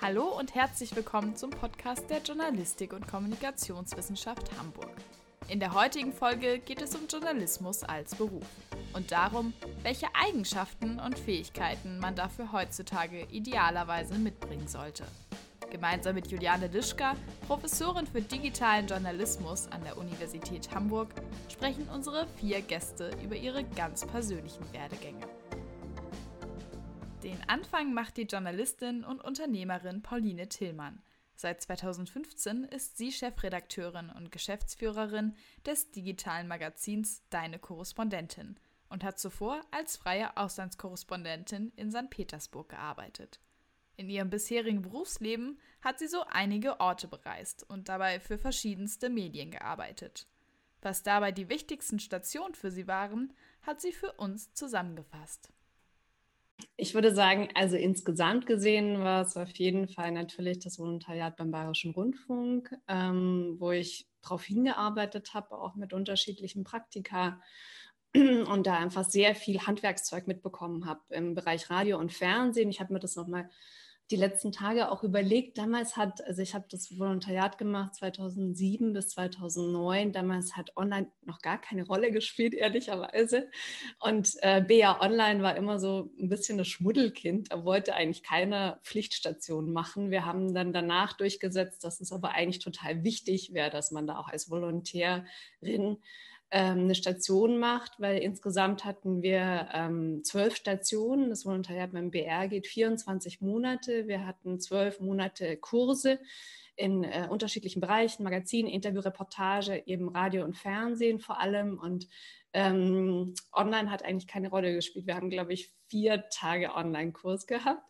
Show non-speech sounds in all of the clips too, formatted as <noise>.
Hallo und herzlich willkommen zum Podcast der Journalistik und Kommunikationswissenschaft Hamburg. In der heutigen Folge geht es um Journalismus als Beruf und darum, welche Eigenschaften und Fähigkeiten man dafür heutzutage idealerweise mitbringen sollte. Gemeinsam mit Juliane Lischka, Professorin für digitalen Journalismus an der Universität Hamburg, sprechen unsere vier Gäste über ihre ganz persönlichen Werdegänge. Den Anfang macht die Journalistin und Unternehmerin Pauline Tillmann. Seit 2015 ist sie Chefredakteurin und Geschäftsführerin des digitalen Magazins Deine Korrespondentin und hat zuvor als freie Auslandskorrespondentin in St. Petersburg gearbeitet. In ihrem bisherigen Berufsleben hat sie so einige Orte bereist und dabei für verschiedenste Medien gearbeitet. Was dabei die wichtigsten Stationen für sie waren, hat sie für uns zusammengefasst. Ich würde sagen, also insgesamt gesehen war es auf jeden Fall natürlich das Volontariat beim Bayerischen Rundfunk, ähm, wo ich darauf hingearbeitet habe, auch mit unterschiedlichen Praktika <clears throat> und da einfach sehr viel Handwerkszeug mitbekommen habe im Bereich Radio und Fernsehen. Ich habe mir das nochmal die letzten Tage auch überlegt. Damals hat, also ich habe das Volontariat gemacht 2007 bis 2009. Damals hat Online noch gar keine Rolle gespielt, ehrlicherweise. Und äh, BA Online war immer so ein bisschen das Schmuddelkind. Da wollte eigentlich keine Pflichtstation machen. Wir haben dann danach durchgesetzt, dass es aber eigentlich total wichtig wäre, dass man da auch als Volontärin ähm, eine Station macht, weil insgesamt hatten wir ähm, zwölf Stationen. Das Volontariat beim BR geht 24 Monate. Wir hatten zwölf Monate Kurse in äh, unterschiedlichen Bereichen, Magazin, Interview, Reportage, eben Radio und Fernsehen vor allem. Und ähm, online hat eigentlich keine Rolle gespielt. Wir haben, glaube ich, vier Tage Online-Kurs gehabt.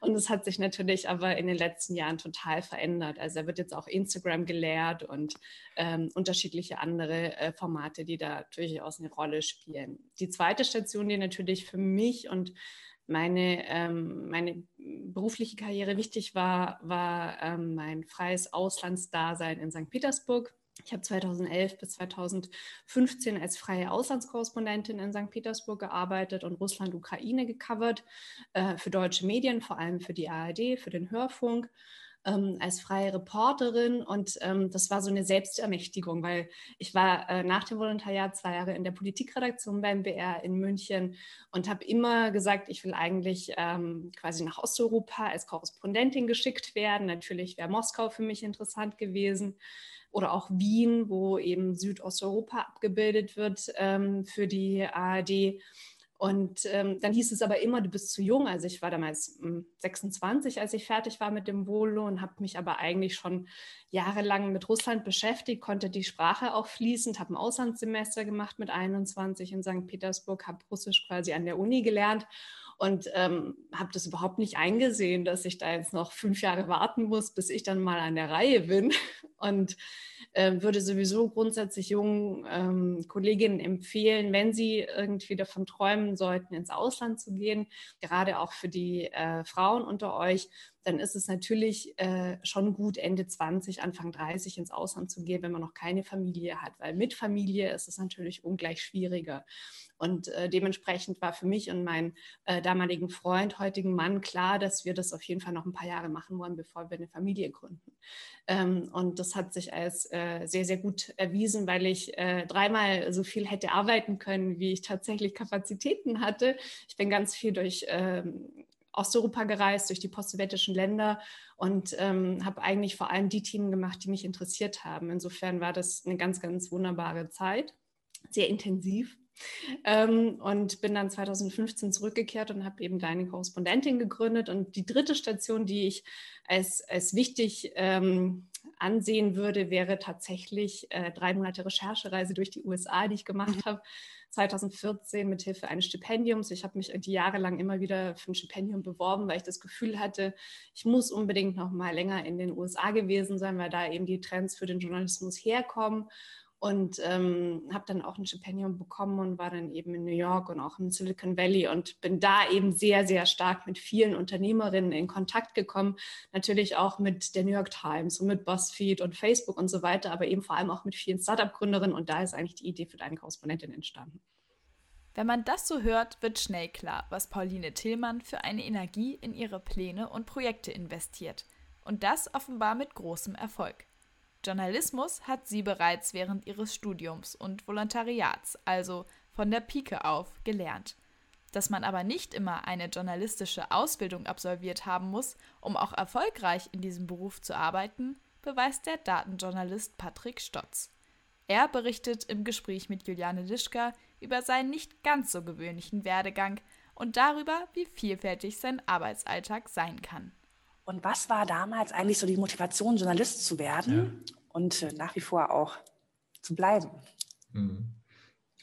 Und es hat sich natürlich aber in den letzten Jahren total verändert. Also da wird jetzt auch Instagram gelehrt und ähm, unterschiedliche andere äh, Formate, die da durchaus eine Rolle spielen. Die zweite Station, die natürlich für mich und meine, ähm, meine berufliche Karriere wichtig war, war ähm, mein freies Auslandsdasein in St. Petersburg. Ich habe 2011 bis 2015 als freie Auslandskorrespondentin in St. Petersburg gearbeitet und Russland-Ukraine gecovert äh, für deutsche Medien, vor allem für die ARD, für den Hörfunk. Ähm, als freie Reporterin und ähm, das war so eine Selbstermächtigung, weil ich war äh, nach dem Volontariat zwei Jahre in der Politikredaktion beim BR in München und habe immer gesagt, ich will eigentlich ähm, quasi nach Osteuropa als Korrespondentin geschickt werden. Natürlich wäre Moskau für mich interessant gewesen oder auch Wien, wo eben Südosteuropa abgebildet wird ähm, für die ARD. Und ähm, dann hieß es aber immer, du bist zu jung. Also ich war damals mh, hm, 26, als ich fertig war mit dem Volo und habe mich aber eigentlich schon jahrelang mit Russland beschäftigt, konnte die Sprache auch fließend, habe ein Auslandssemester gemacht mit 21 in St. Petersburg, habe Russisch quasi an der Uni gelernt und ähm, habe das überhaupt nicht eingesehen, dass ich da jetzt noch fünf Jahre warten muss, bis ich dann mal an der Reihe bin. <laughs> Und äh, würde sowieso grundsätzlich jungen ähm, Kolleginnen empfehlen, wenn sie irgendwie davon träumen sollten, ins Ausland zu gehen, gerade auch für die äh, Frauen unter euch, dann ist es natürlich äh, schon gut, Ende 20, Anfang 30 ins Ausland zu gehen, wenn man noch keine Familie hat, weil mit Familie ist es natürlich ungleich schwieriger. Und äh, dementsprechend war für mich und meinen äh, damaligen Freund, heutigen Mann, klar, dass wir das auf jeden Fall noch ein paar Jahre machen wollen, bevor wir eine Familie gründen. Ähm, und das hat sich als äh, sehr, sehr gut erwiesen, weil ich äh, dreimal so viel hätte arbeiten können, wie ich tatsächlich Kapazitäten hatte. Ich bin ganz viel durch ähm, Osteuropa gereist, durch die postsowjetischen Länder und ähm, habe eigentlich vor allem die Themen gemacht, die mich interessiert haben. Insofern war das eine ganz, ganz wunderbare Zeit, sehr intensiv. Ähm, und bin dann 2015 zurückgekehrt und habe eben deine Korrespondentin gegründet. Und die dritte Station, die ich als, als wichtig ähm, ansehen würde, wäre tatsächlich äh, drei Monate Recherchereise durch die USA, die ich gemacht habe. 2014 mit Hilfe eines Stipendiums. Ich habe mich die Jahre lang immer wieder für ein Stipendium beworben, weil ich das Gefühl hatte, ich muss unbedingt noch mal länger in den USA gewesen sein, weil da eben die Trends für den Journalismus herkommen und ähm, habe dann auch ein Stipendium bekommen und war dann eben in New York und auch im Silicon Valley und bin da eben sehr, sehr stark mit vielen Unternehmerinnen in Kontakt gekommen. Natürlich auch mit der New York Times und mit BuzzFeed und Facebook und so weiter, aber eben vor allem auch mit vielen Startup-Gründerinnen und da ist eigentlich die Idee für deine Korrespondentin entstanden. Wenn man das so hört, wird schnell klar, was Pauline Tillmann für eine Energie in ihre Pläne und Projekte investiert – Und das offenbar mit großem Erfolg. Journalismus hat sie bereits während ihres Studiums und Volontariats, also von der Pike auf, gelernt. Dass man aber nicht immer eine journalistische Ausbildung absolviert haben muss, um auch erfolgreich in diesem Beruf zu arbeiten, beweist der Datenjournalist Patrick Stotz. Er berichtet im Gespräch mit Juliane Lischka über seinen nicht ganz so gewöhnlichen Werdegang und darüber, wie vielfältig sein Arbeitsalltag sein kann. Und was war damals eigentlich so die Motivation, Journalist zu werden ja. Und äh, nach wie vor auch zu bleiben? Mhm.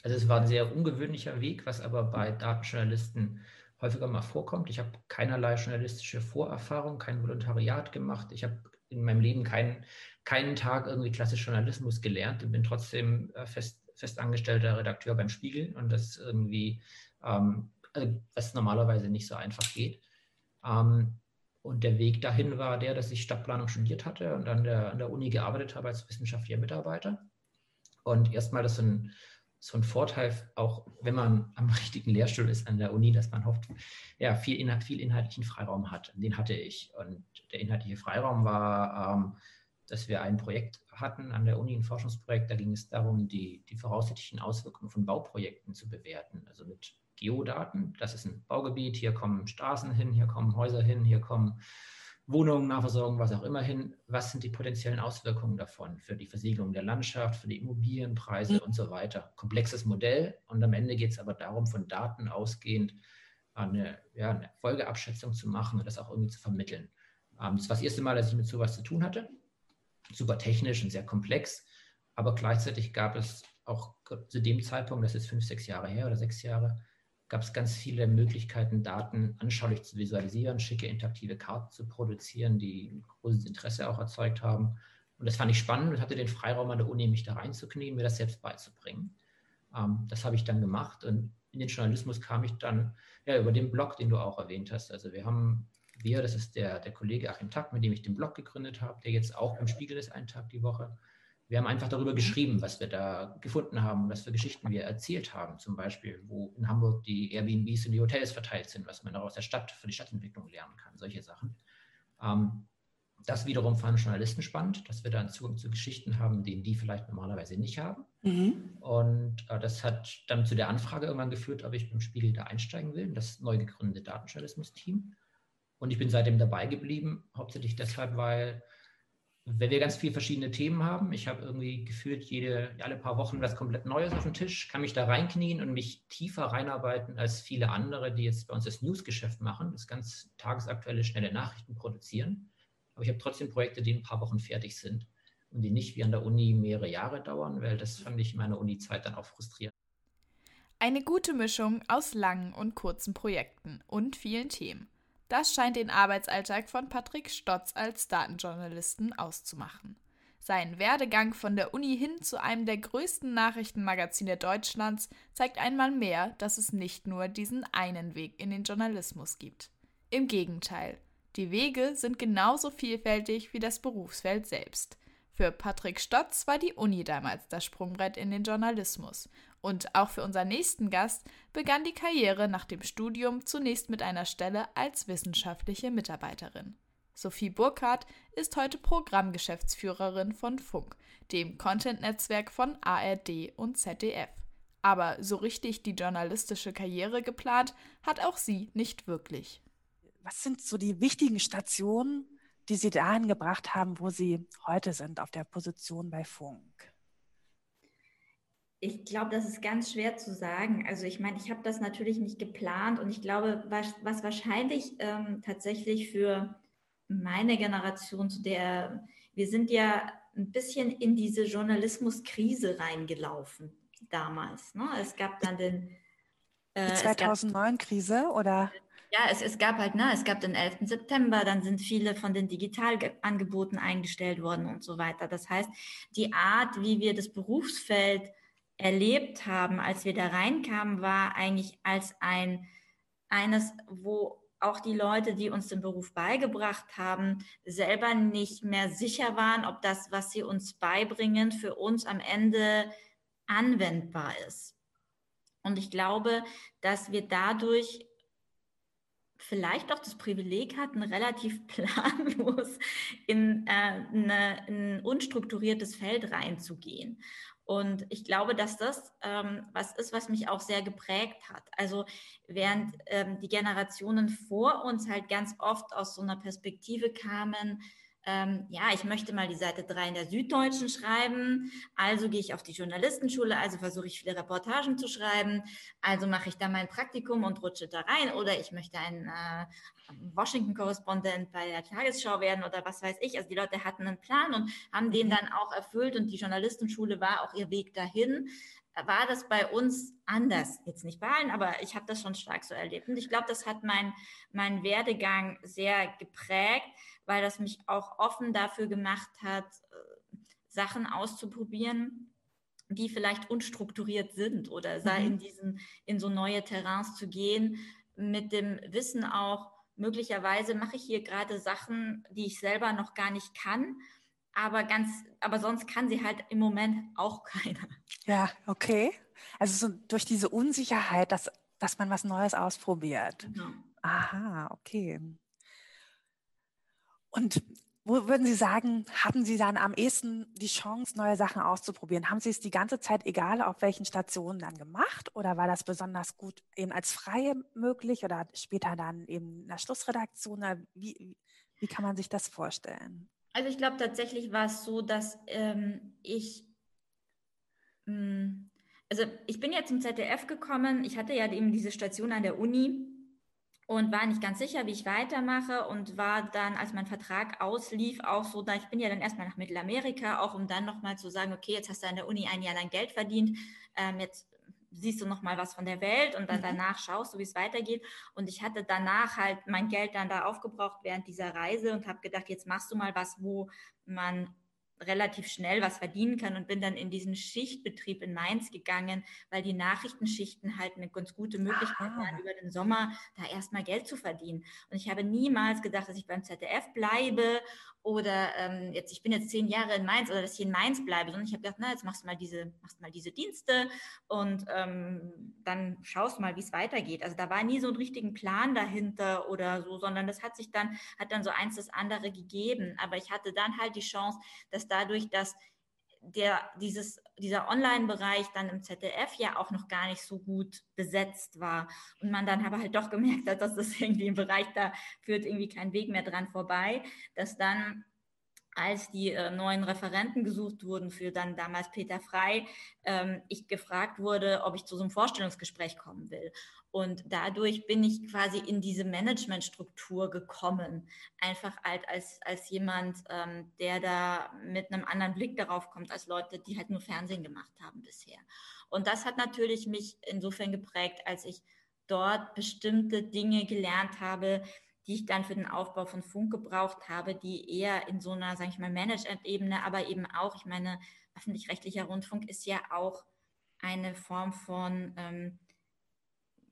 Also es war ein sehr ungewöhnlicher Weg, was aber bei Datenjournalisten häufiger mal vorkommt. Ich habe keinerlei journalistische Vorerfahrung, kein Volontariat gemacht. Ich habe in meinem Leben keinen, keinen Tag irgendwie klassisch Journalismus gelernt und bin trotzdem äh, fest, festangestellter Redakteur beim Spiegel und das irgendwie, ähm, also was normalerweise nicht so einfach geht. Ähm, und der Weg dahin war der, dass ich Stadtplanung studiert hatte und an der, an der Uni gearbeitet habe als wissenschaftlicher Mitarbeiter. Und erstmal das so ein, so ein Vorteil, auch wenn man am <laughs> richtigen Lehrstuhl ist an der Uni, dass man hofft, ja, viel, Inhalt, viel inhaltlichen Freiraum hat. Den hatte ich. Und der inhaltliche Freiraum war, ähm, dass wir ein Projekt hatten an der Uni, ein Forschungsprojekt. Da ging es darum, die, die voraussichtlichen Auswirkungen von Bauprojekten zu bewerten. Also mit Geodaten. Das ist ein Baugebiet. Hier kommen Straßen hin, hier kommen Häuser hin, hier kommen Wohnungen, Nahversorgung, was auch immer hin. Was sind die potenziellen Auswirkungen davon für die Versiegelung der Landschaft, für die Immobilienpreise mhm. und so weiter? Komplexes Modell. Und am Ende geht es aber darum, von Daten ausgehend eine, ja, eine Folgeabschätzung zu machen und das auch irgendwie zu vermitteln. Ähm, das war das erste Mal, dass ich mit sowas zu tun hatte. Super technisch und sehr komplex. Aber gleichzeitig gab es auch zu dem Zeitpunkt, das ist fünf, sechs Jahre her oder sechs Jahre, gab es ganz viele Möglichkeiten, Daten anschaulich zu visualisieren, schicke interaktive Karten zu produzieren, die großes Interesse auch erzeugt haben. Und das fand ich spannend und hatte den Freiraum an der Uni, mich da reinzuknien, mir das selbst beizubringen. Ähm, das habe ich dann gemacht und in den Journalismus kam ich dann ja, über den Blog, den du auch erwähnt hast. Also wir haben, wir, das ist der, der Kollege Achim Tack, mit dem ich den Blog gegründet habe, der jetzt auch im Spiegel ist, einen Tag die Woche wir haben einfach darüber geschrieben, was wir da gefunden haben, was für Geschichten wir erzählt haben. Zum Beispiel, wo in Hamburg die Airbnbs und die Hotels verteilt sind, was man auch aus der Stadt für die Stadtentwicklung lernen kann, solche Sachen. Ähm, das wiederum fanden Journalisten spannend, dass wir da einen Zugang zu Geschichten haben, den die vielleicht normalerweise nicht haben. Mhm. Und äh, das hat dann zu der Anfrage irgendwann geführt, ob ich beim Spiegel da einsteigen will, das neu gegründete Datenjournalismus-Team. Und ich bin seitdem dabei geblieben, hauptsächlich deshalb, weil wenn wir ganz viele verschiedene Themen haben, ich habe irgendwie gefühlt jede, alle paar Wochen was komplett Neues auf dem Tisch, kann mich da reinknien und mich tiefer reinarbeiten als viele andere, die jetzt bei uns das Newsgeschäft machen, das ganz tagesaktuelle, schnelle Nachrichten produzieren. Aber ich habe trotzdem Projekte, die in ein paar Wochen fertig sind und die nicht wie an der Uni mehrere Jahre dauern, weil das fand ich in meiner Uni-Zeit dann auch frustrierend. Eine gute Mischung aus langen und kurzen Projekten und vielen Themen. Das scheint den Arbeitsalltag von Patrick Stotz als Datenjournalisten auszumachen. Sein Werdegang von der Uni hin zu einem der größten Nachrichtenmagazine Deutschlands zeigt einmal mehr, dass es nicht nur diesen einen Weg in den Journalismus gibt. Im Gegenteil, die Wege sind genauso vielfältig wie das Berufsfeld selbst. Für Patrick Stotz war die Uni damals das Sprungbrett in den Journalismus. Und auch für unseren nächsten Gast begann die Karriere nach dem Studium zunächst mit einer Stelle als wissenschaftliche Mitarbeiterin. Sophie Burkhardt ist heute Programmgeschäftsführerin von Funk, dem Content-Netzwerk von ARD und ZDF. Aber so richtig die journalistische Karriere geplant hat auch sie nicht wirklich. Was sind so die wichtigen Stationen, die Sie dahin gebracht haben, wo Sie heute sind, auf der Position bei Funk? Ich glaube, das ist ganz schwer zu sagen. Also ich meine, ich habe das natürlich nicht geplant und ich glaube, was, was wahrscheinlich ähm, tatsächlich für meine Generation, zu der wir sind ja ein bisschen in diese Journalismuskrise reingelaufen damals. Ne? Es gab dann den äh, 2009-Krise oder? Ja, es, es gab halt, ne, es gab den 11. September, dann sind viele von den Digitalangeboten eingestellt worden und so weiter. Das heißt, die Art, wie wir das Berufsfeld erlebt haben, als wir da reinkamen, war eigentlich als ein eines, wo auch die Leute, die uns den Beruf beigebracht haben, selber nicht mehr sicher waren, ob das, was sie uns beibringen, für uns am Ende anwendbar ist. Und ich glaube, dass wir dadurch vielleicht auch das Privileg hatten, relativ <laughs> planlos in, äh, eine, ein unstrukturiertes Feld reinzugehen. Und ich glaube, dass das ähm, was ist, was mich auch sehr geprägt hat. Also während ähm, die Generationen vor uns halt ganz oft aus so einer Perspektive kamen, ähm, ja, ich möchte mal die Seite 3 in der Süddeutschen schreiben, also gehe ich auf die Journalistenschule, also versuche ich viele Reportagen zu schreiben, also mache ich da mein Praktikum und rutsche da rein oder ich möchte ein äh, Washington-Korrespondent bei der Tagesschau werden oder was weiß ich. Also die Leute hatten einen Plan und haben den dann auch erfüllt und die Journalistenschule war auch ihr Weg dahin war das bei uns anders. Jetzt nicht bei allen, aber ich habe das schon stark so erlebt. Und ich glaube, das hat mein, mein Werdegang sehr geprägt, weil das mich auch offen dafür gemacht hat, äh, Sachen auszuprobieren, die vielleicht unstrukturiert sind oder mhm. in diesen, in so neue Terrains zu gehen, mit dem Wissen auch, möglicherweise mache ich hier gerade Sachen, die ich selber noch gar nicht kann, aber ganz, aber sonst kann sie halt im Moment auch <laughs> keiner. Ja, okay. Also so durch diese Unsicherheit, dass, dass man was Neues ausprobiert. Genau. Aha, okay. Und wo würden Sie sagen, hatten Sie dann am ehesten die Chance, neue Sachen auszuprobieren? Haben Sie es die ganze Zeit, egal auf welchen Stationen, dann gemacht? Oder war das besonders gut eben als Freie möglich oder später dann eben in der Schlussredaktion? Wie, wie kann man sich das vorstellen? Also ich glaube tatsächlich war es so, dass ähm, ich, mh, hm, also ich bin ja zum ZDF gekommen. Ich hatte ja eben diese Station an der Uni und war nicht ganz sicher, wie ich weitermache und war dann, als mein Vertrag auslief, auch so, da ich bin ja dann erstmal nach Mittelamerika, auch um dann nochmal zu sagen, okay, jetzt hast du an der Uni ein Jahr lang Geld verdient, ähm, jetzt siehst du nochmal was von der Welt und dann mhm. danach schaust du, wie es weitergeht. Und ich hatte danach halt mein Geld dann da aufgebraucht während dieser Reise und habe gedacht, jetzt machst du mal was, wo man relativ schnell was verdienen kann und bin dann in diesen Schichtbetrieb in Mainz gegangen, weil die Nachrichtenschichten halt eine ganz gute Möglichkeit Aha. waren, über den Sommer da erstmal Geld zu verdienen. Und ich habe niemals gedacht, dass ich beim ZDF bleibe oder ähm, jetzt, ich bin jetzt zehn Jahre in Mainz oder dass ich in Mainz bleibe, sondern ich habe gedacht, na, jetzt machst du mal diese, machst mal diese Dienste und ähm, dann schaust mal, wie es weitergeht. Also da war nie so ein richtigen Plan dahinter oder so, sondern das hat sich dann, hat dann so eins das andere gegeben. Aber ich hatte dann halt die Chance, dass dadurch, dass der, dieses, dieser Online-Bereich dann im ZDF ja auch noch gar nicht so gut besetzt war. Und man dann aber halt doch gemerkt hat, dass das <laughs> irgendwie im Bereich, da führt irgendwie kein Weg mehr dran vorbei, dass dann als die äh, neuen Referenten gesucht wurden für dann damals Peter Frei, ähm, ich gefragt wurde, ob ich zu so einem Vorstellungsgespräch kommen will. Und dadurch bin ich quasi in diese Managementstruktur gekommen. Einfach halt als, als jemand, ähm, der da mit einem anderen Blick darauf kommt, als Leute, die halt nur Fernsehen gemacht haben bisher. Und das hat natürlich mich insofern geprägt, als ich dort bestimmte Dinge gelernt habe, die ich dann für den Aufbau von Funk gebraucht habe, die eher in so einer, sage ich mal, Management-Ebene, aber eben auch, ich meine, öffentlich-rechtlicher Rundfunk ist ja auch eine Form von ähm,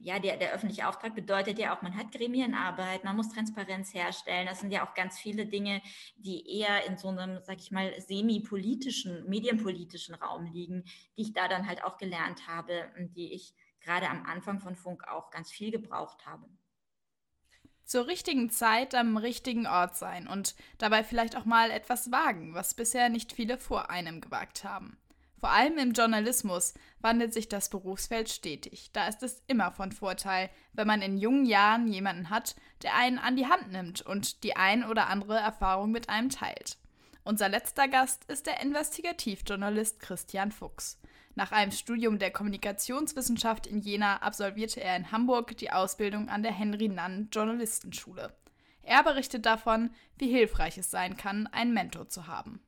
ja, der, der öffentliche Auftrag bedeutet ja auch, man hat Gremienarbeit, man muss Transparenz herstellen. Das sind ja auch ganz viele Dinge, die eher in so einem, sag ich mal, semi-politischen, medienpolitischen Raum liegen, die ich da dann halt auch gelernt habe und die ich gerade am Anfang von Funk auch ganz viel gebraucht habe. Zur richtigen Zeit am richtigen Ort sein und dabei vielleicht auch mal etwas wagen, was bisher nicht viele vor einem gewagt haben. Vor allem im Journalismus wandelt sich das Berufsfeld stetig. Da ist es immer von Vorteil, wenn man in jungen Jahren jemanden hat, der einen an die Hand nimmt und die ein oder andere Erfahrung mit einem teilt. Unser letzter Gast ist der Investigativjournalist Christian Fuchs. Nach einem Studium der Kommunikationswissenschaft in Jena absolvierte er in Hamburg die Ausbildung an der Henry Nann Journalistenschule. Er berichtet davon, wie hilfreich es sein kann, einen Mentor zu haben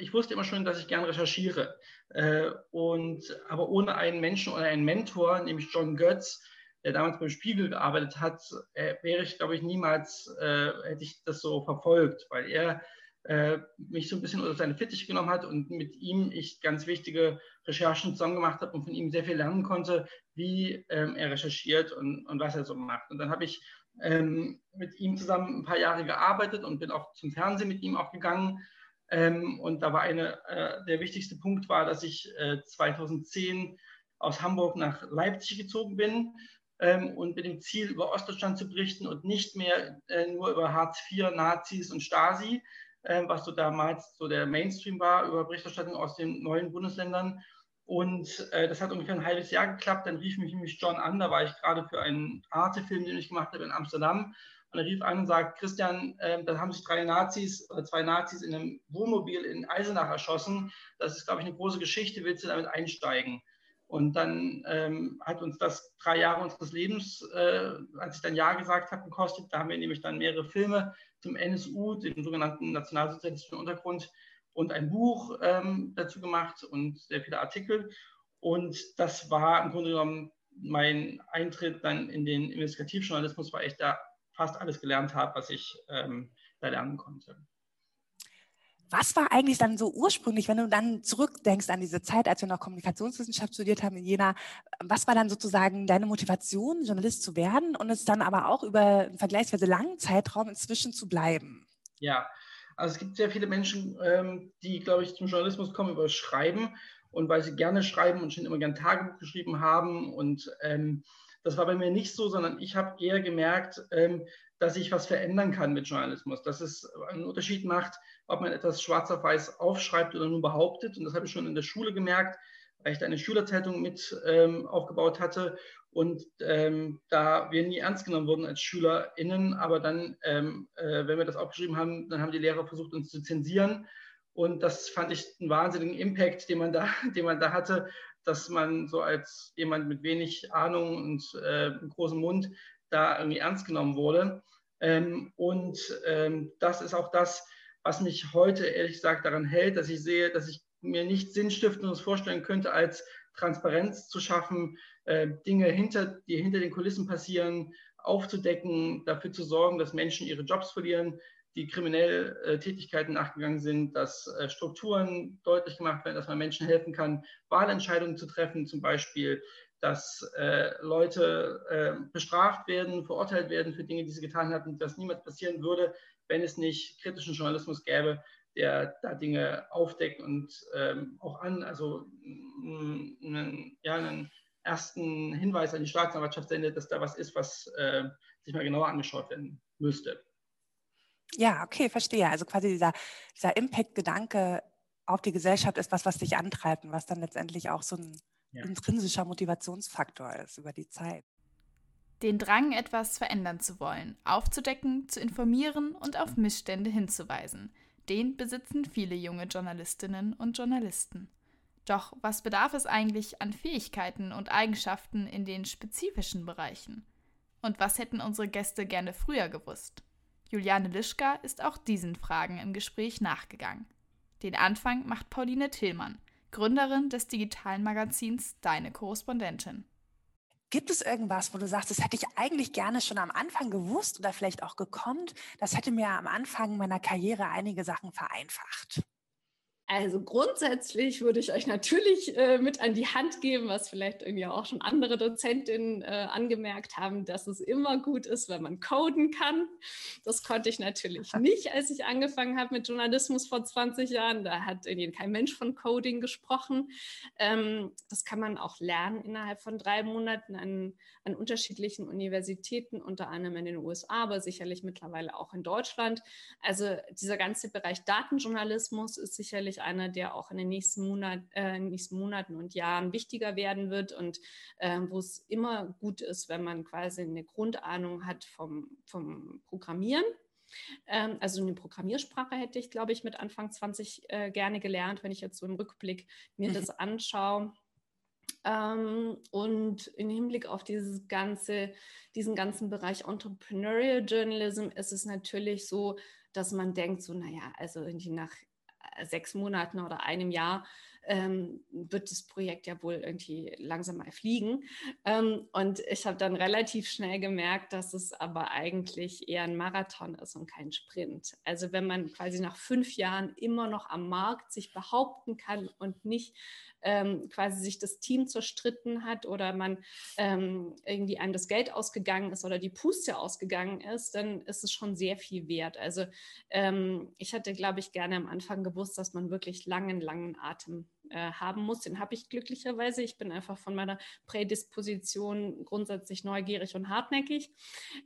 ich wusste immer schon, dass ich gern recherchiere. Äh, und, aber ohne einen Menschen oder einen Mentor, nämlich John Götz, der damals beim Spiegel gearbeitet hat, äh, wäre ich, glaube ich, niemals, äh, hätte ich das so verfolgt, weil er äh, mich so ein bisschen unter seine Fittiche genommen hat und mit ihm ich ganz wichtige Recherchen zusammen gemacht habe und von ihm sehr viel lernen konnte, wie ähm, er recherchiert und, und was er so macht. Und dann habe ich ähm, mit ihm zusammen ein paar Jahre gearbeitet und bin auch zum Fernsehen mit ihm auch gegangen ähm, und da war eine, äh, der wichtigste Punkt war, dass ich äh, 2010 aus Hamburg nach Leipzig gezogen bin. ähm, und mit dem Ziel, über Ostdeutschland zu berichten und nicht mehr äh, nur über Hartz IV, Nazis und Stasi, äh, was so damals so der Mainstream war, über Berichterstattung aus den neuen Bundesländern. Und äh, das hat ungefähr ein halbes Jahr geklappt. Dann rief mich nämlich John an, da war ich gerade für einen Arte-Film, den ich gemacht habe in Amsterdam. Und er rief an und sagt, Christian, äh, da haben sich drei Nazis oder zwei Nazis in einem Wohnmobil in Eisenach erschossen. Das ist, glaube ich, eine große Geschichte. Willst du damit einsteigen? Und dann ähm, hat uns das drei Jahre unseres Lebens, äh, als ich dann Ja gesagt habe, gekostet. Da haben wir nämlich dann mehrere Filme zum NSU, dem sogenannten nationalsozialistischen Untergrund, und ein Buch ähm, dazu gemacht und sehr viele Artikel. Und das war im Grunde genommen mein Eintritt dann in den Investigativjournalismus, weil ich da fast alles gelernt habe, was ich ähm, da lernen konnte. Was war eigentlich dann so ursprünglich, wenn du dann zurückdenkst an diese Zeit, als wir noch Kommunikationswissenschaft studiert haben in Jena, was war dann sozusagen deine Motivation, Journalist zu werden und es dann aber auch über einen vergleichsweise langen Zeitraum inzwischen zu bleiben? Ja, also es gibt sehr viele Menschen, ähm, die, glaube ich, zum Journalismus kommen über Schreiben und weil sie gerne schreiben und schon immer gerne Tagebuch geschrieben haben und ähm, das war bei mir nicht so, sondern ich habe eher gemerkt, ähm, dass ich was verändern kann mit Journalismus, dass es einen Unterschied macht, ob man etwas schwarz auf weiß aufschreibt oder nur behauptet. Und das habe ich schon in der Schule gemerkt, weil ich da eine Schülerzeitung mit ähm, aufgebaut hatte und ähm, da wir nie ernst genommen wurden als SchülerInnen, aber dann, ähm, äh, wenn wir das aufgeschrieben haben, dann haben die Lehrer versucht, uns zu zensieren. Und das fand ich einen wahnsinnigen Impact, den man da, <laughs> den man da hatte, dass man so als jemand mit wenig Ahnung und äh, großen Mund da irgendwie ernst genommen wurde. Ähm, und ähm, das ist auch das, was mich heute ehrlich gesagt daran hält, dass ich sehe, dass ich mir nicht Sinnstiftendes vorstellen könnte, als Transparenz zu schaffen, äh, Dinge, hinter, die hinter den Kulissen passieren, aufzudecken, dafür zu sorgen, dass Menschen ihre Jobs verlieren, die kriminell äh, Tätigkeiten nachgegangen sind, dass äh, Strukturen deutlich gemacht werden, dass man Menschen helfen kann, Wahlentscheidungen zu treffen, zum Beispiel, dass äh, Leute bestraft werden, verurteilt werden für Dinge, die sie getan hatten, dass niemals passieren würde, wenn es nicht kritischen Journalismus gäbe, der da Dinge aufdeckt und ähm, auch an, also einen, ja, einen ersten Hinweis an die Staatsanwaltschaft sendet, dass da was ist, was sich mal genauer angeschaut werden müsste. Ja, okay, verstehe. Also quasi dieser, dieser Impact-Gedanke auf die Gesellschaft ist was, was dich antreibt und was dann letztendlich auch so ein ja. intrinsischer Motivationsfaktor ist über die Zeit. Den Drang, etwas verändern zu wollen, aufzudecken, zu informieren und auf Missstände hinzuweisen, den besitzen viele junge Journalistinnen und Journalisten. Doch was bedarf es eigentlich an Fähigkeiten und Eigenschaften in den spezifischen Bereichen? Und was hätten unsere Gäste gerne früher gewusst? Juliane Lischka ist auch diesen Fragen im Gespräch nachgegangen. Den Anfang macht Pauline Tillmann, Gründerin des digitalen Magazins Deine Korrespondentin. Gibt es irgendwas, wo du sagst, das hätte ich eigentlich gerne schon am Anfang gewusst oder vielleicht auch gekonnt? Das hätte mir am Anfang meiner Karriere einige Sachen vereinfacht. Also grundsätzlich würde ich euch natürlich äh, mit an die Hand geben, was vielleicht irgendwie auch schon andere Dozentinnen äh, angemerkt haben, dass es immer gut ist, wenn man coden kann. Das konnte ich natürlich nicht, als ich angefangen habe mit Journalismus vor 20 Jahren. Da hat irgendwie kein Mensch von Coding gesprochen. Ähm, das kann man auch lernen innerhalb von drei Monaten an, an unterschiedlichen Universitäten, unter anderem in den USA, aber sicherlich mittlerweile auch in Deutschland. Also dieser ganze Bereich Datenjournalismus ist sicherlich einer, der auch in den nächsten, Monat, äh, nächsten Monaten und Jahren wichtiger werden wird und äh, wo es immer gut ist, wenn man quasi eine Grundahnung hat vom, vom Programmieren. Ähm, also eine Programmiersprache hätte ich, glaube ich, mit Anfang 20 äh, gerne gelernt, wenn ich jetzt so im Rückblick mir mhm. das anschaue. Ähm, und im Hinblick auf dieses ganze, diesen ganzen Bereich Entrepreneurial Journalism ist es natürlich so, dass man denkt, so, naja, also irgendwie nach sechs Monaten oder einem Jahr ähm, wird das Projekt ja wohl irgendwie langsam mal fliegen. Ähm, und ich habe dann relativ schnell gemerkt, dass es aber eigentlich eher ein Marathon ist und kein Sprint. Also wenn man quasi nach fünf Jahren immer noch am Markt sich behaupten kann und nicht ähm, quasi sich das Team zerstritten hat oder man ähm, irgendwie einem das Geld ausgegangen ist oder die Puste ausgegangen ist, dann ist es schon sehr viel wert. Also ähm, ich hätte, glaube ich, gerne am Anfang gewusst, dass man wirklich langen, langen Atem äh, haben muss. Den habe ich glücklicherweise. Ich bin einfach von meiner Prädisposition grundsätzlich neugierig und hartnäckig,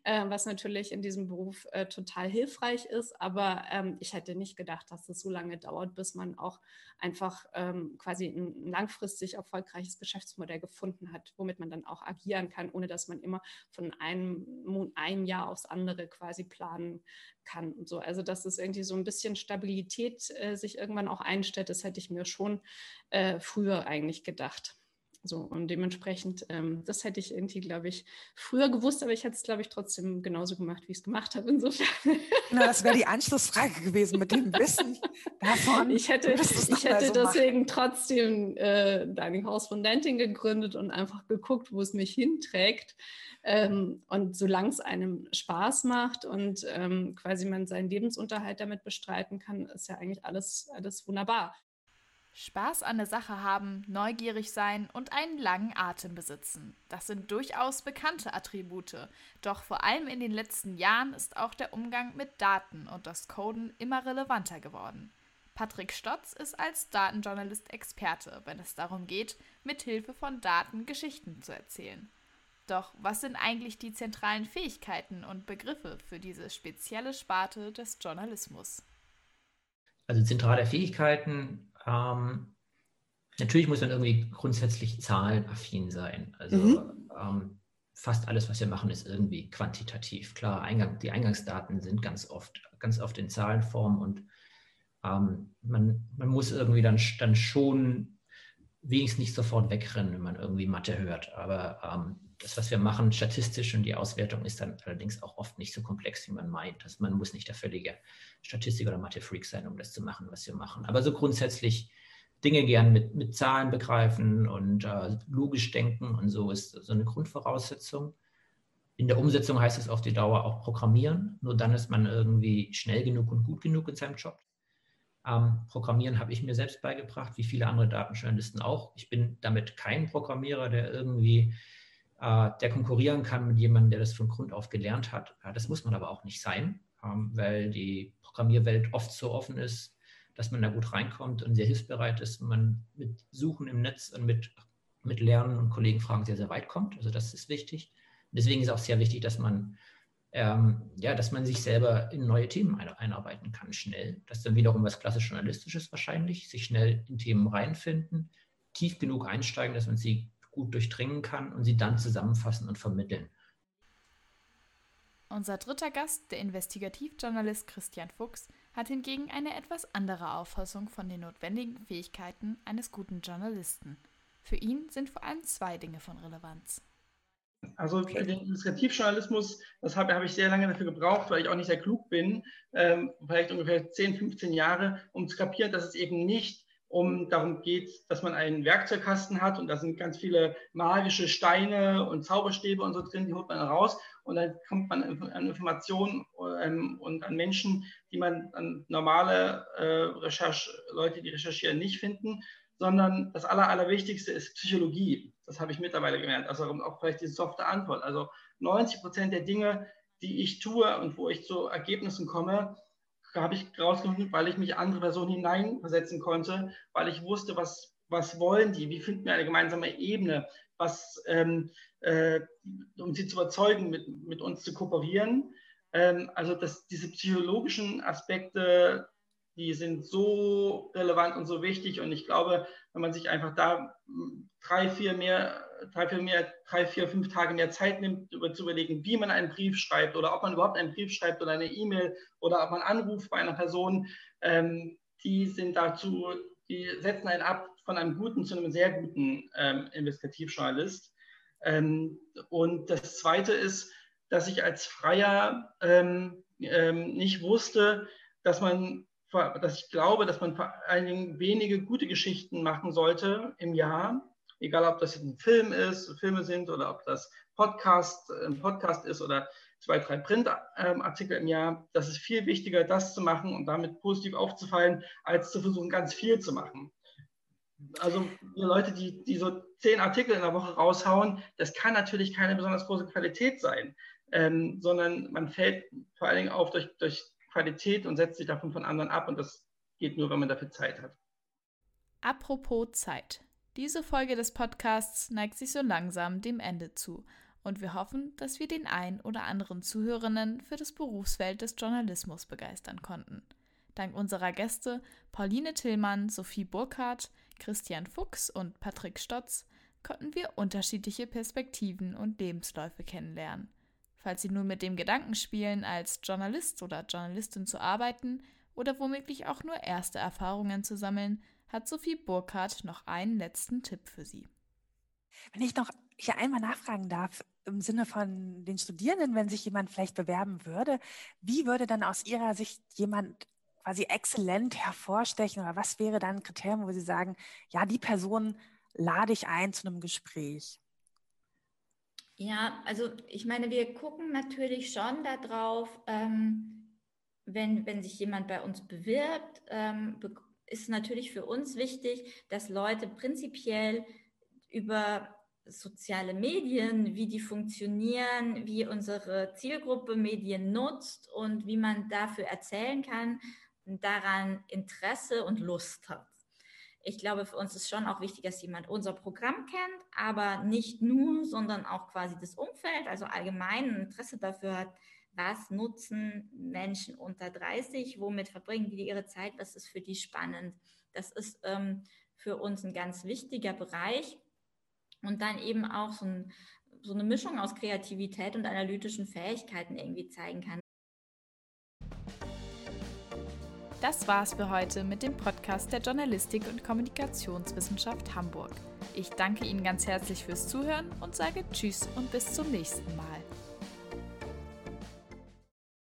äh, was natürlich in diesem Beruf äh, total hilfreich ist. Aber ähm, ich hätte nicht gedacht, dass es so lange dauert, bis man auch einfach ähm, quasi ein langfristig erfolgreiches Geschäftsmodell gefunden hat, womit man dann auch agieren kann, ohne dass man immer von einem, einem Jahr aufs andere quasi planen kann und so. Also dass es irgendwie so ein bisschen Stabilität äh, sich irgendwann auch einstellt, das hätte ich mir schon äh, früher eigentlich gedacht. So, und dementsprechend, ähm, das hätte ich irgendwie, glaube ich, früher gewusst, aber ich hätte es, glaube ich, trotzdem genauso gemacht, wie ich es gemacht habe. Insofern. Na, das wäre die Anschlussfrage gewesen mit dem Wissen davon. Ich hätte, ich hätte so deswegen machen. trotzdem äh, deine Korrespondentin gegründet und einfach geguckt, wo es mich hinträgt. Ähm, und solange es einem Spaß macht und ähm, quasi man seinen Lebensunterhalt damit bestreiten kann, ist ja eigentlich alles, alles wunderbar. Spaß an der Sache haben, neugierig sein und einen langen Atem besitzen. Das sind durchaus bekannte Attribute. Doch vor allem in den letzten Jahren ist auch der Umgang mit Daten und das Coden immer relevanter geworden. Patrick Stotz ist als Datenjournalist Experte, wenn es darum geht, mit Hilfe von Daten Geschichten zu erzählen. Doch was sind eigentlich die zentralen Fähigkeiten und Begriffe für diese spezielle Sparte des Journalismus? Also zentrale Fähigkeiten ähm, natürlich muss man irgendwie grundsätzlich zahlenaffin sein. Also mhm. ähm, fast alles, was wir machen, ist irgendwie quantitativ. Klar, Eingang, die Eingangsdaten sind ganz oft, ganz oft in Zahlenform und ähm, man, man muss irgendwie dann, dann schon wenigstens nicht sofort wegrennen, wenn man irgendwie Mathe hört. Aber ähm, das, was wir machen, statistisch und die Auswertung ist dann allerdings auch oft nicht so komplex, wie man meint. Also man muss nicht der völlige Statistik- oder Mathe-Freak sein, um das zu machen, was wir machen. Aber so grundsätzlich Dinge gern mit, mit Zahlen begreifen und äh, logisch denken und so ist so eine Grundvoraussetzung. In der Umsetzung heißt es auf die Dauer auch Programmieren. Nur dann ist man irgendwie schnell genug und gut genug in seinem Job. Ähm, Programmieren habe ich mir selbst beigebracht, wie viele andere Datenjournalisten auch. Ich bin damit kein Programmierer, der irgendwie der konkurrieren kann mit jemandem, der das von Grund auf gelernt hat. Das muss man aber auch nicht sein, ähm, weil die Programmierwelt oft so offen ist, dass man da gut reinkommt und sehr hilfsbereit ist und man mit Suchen im Netz und mit, mit Lernen und Kollegenfragen sehr, sehr weit kommt. Also das ist wichtig. deswegen ist auch sehr wichtig, dass man ähm, ja, dass man sich selber in neue Themen einarbeiten kann, schnell. Das ist dann wiederum was klassisch Journalistisches wahrscheinlich, sich schnell in Themen reinfinden, tief genug einsteigen, dass man sie gut durchdringen kann und sie dann zusammenfassen und vermitteln. Unser dritter Gast, der Investigativjournalist Christian Fuchs, hat hingegen eine etwas andere Auffassung von den notwendigen Fähigkeiten eines guten Journalisten. Für ihn sind vor allem zwei Dinge von Relevanz. Also für den Investigativjournalismus, das habe, habe ich sehr lange dafür gebraucht, weil ich auch nicht sehr klug bin, ähm, vielleicht ungefähr 10, 15 Jahre, um zu kapieren, dass es eben nicht um darum geht, dass man einen Werkzeugkasten hat und da sind ganz viele magische Steine und Zauberstäbe und so drin, die holt man raus und dann kommt man an Informationen ähm, und an Menschen, die man an normale äh, Recherche, Leute, die recherchieren, nicht finden, sondern das Aller, Allerwichtigste ist Psychologie. Das habe ich mittlerweile gelernt. Also auch vielleicht die softe Antwort. Also 90 Prozent der Dinge, die ich tue und wo ich zu Ergebnissen komme, habe ich rausgefunden, weil ich mich andere Personen hineinversetzen konnte, weil ich wusste, was, was wollen die, wie finden wir eine gemeinsame Ebene, was, ähm, äh, um sie zu überzeugen, mit, mit uns zu kooperieren. Ähm, also dass diese psychologischen Aspekte, die sind so relevant und so wichtig. Und ich glaube, wenn man sich einfach da drei, vier mehr drei, vier, mehr, drei, vier, fünf Tage mehr Zeit nimmt, über zu überlegen, wie man einen Brief schreibt oder ob man überhaupt einen Brief schreibt oder eine E-Mail oder ob man anruft bei einer Person, ähm, die sind dazu, die setzen einen ab von einem guten zu einem sehr guten ähm, Investigativjournalist. Ähm, und das Zweite ist, dass ich als Freier ähm, ähm, nicht wusste, dass man dass ich glaube, dass man vor allen Dingen wenige gute Geschichten machen sollte im Jahr, egal ob das ein Film ist, Filme sind oder ob das Podcast, ein Podcast ist oder zwei, drei Printartikel im Jahr, das ist viel wichtiger, das zu machen und damit positiv aufzufallen, als zu versuchen, ganz viel zu machen. Also die Leute, die, die so zehn Artikel in der Woche raushauen, das kann natürlich keine besonders große Qualität sein, ähm, sondern man fällt vor allen Dingen auf durch, durch Qualität und setzt sich davon von anderen ab und das geht nur, wenn man dafür Zeit hat. Apropos Zeit. Diese Folge des Podcasts neigt sich so langsam dem Ende zu und wir hoffen, dass wir den ein oder anderen Zuhörenden für das Berufsfeld des Journalismus begeistern konnten. Dank unserer Gäste Pauline Tillmann, Sophie Burkhardt, Christian Fuchs und Patrick Stotz konnten wir unterschiedliche Perspektiven und Lebensläufe kennenlernen. Falls Sie nun mit dem Gedanken spielen, als Journalist oder Journalistin zu arbeiten oder womöglich auch nur erste Erfahrungen zu sammeln, hat Sophie Burkhardt noch einen letzten Tipp für Sie. Wenn ich noch hier einmal nachfragen darf, im Sinne von den Studierenden, wenn sich jemand vielleicht bewerben würde, wie würde dann aus Ihrer Sicht jemand quasi exzellent hervorstechen oder was wäre dann ein Kriterium, wo Sie sagen, ja, die Person lade ich ein zu einem Gespräch? Ja, also ich meine, wir gucken natürlich schon darauf, ähm, wenn, wenn sich jemand bei uns bewirbt, ähm, ist natürlich für uns wichtig, dass Leute prinzipiell über soziale Medien, wie die funktionieren, wie unsere Zielgruppe Medien nutzt und wie man dafür erzählen kann, daran Interesse und Lust hat. Ich glaube, für uns ist schon auch wichtig, dass jemand unser Programm kennt, aber nicht nur, sondern auch quasi das Umfeld, also allgemein Interesse dafür hat, was nutzen Menschen unter 30, womit verbringen die ihre Zeit, was ist für die spannend. Das ist ähm, für uns ein ganz wichtiger Bereich und dann eben auch so, ein, so eine Mischung aus Kreativität und analytischen Fähigkeiten irgendwie zeigen kann. Das war's für heute mit dem Podcast der Journalistik und Kommunikationswissenschaft Hamburg. Ich danke Ihnen ganz herzlich fürs Zuhören und sage Tschüss und bis zum nächsten Mal.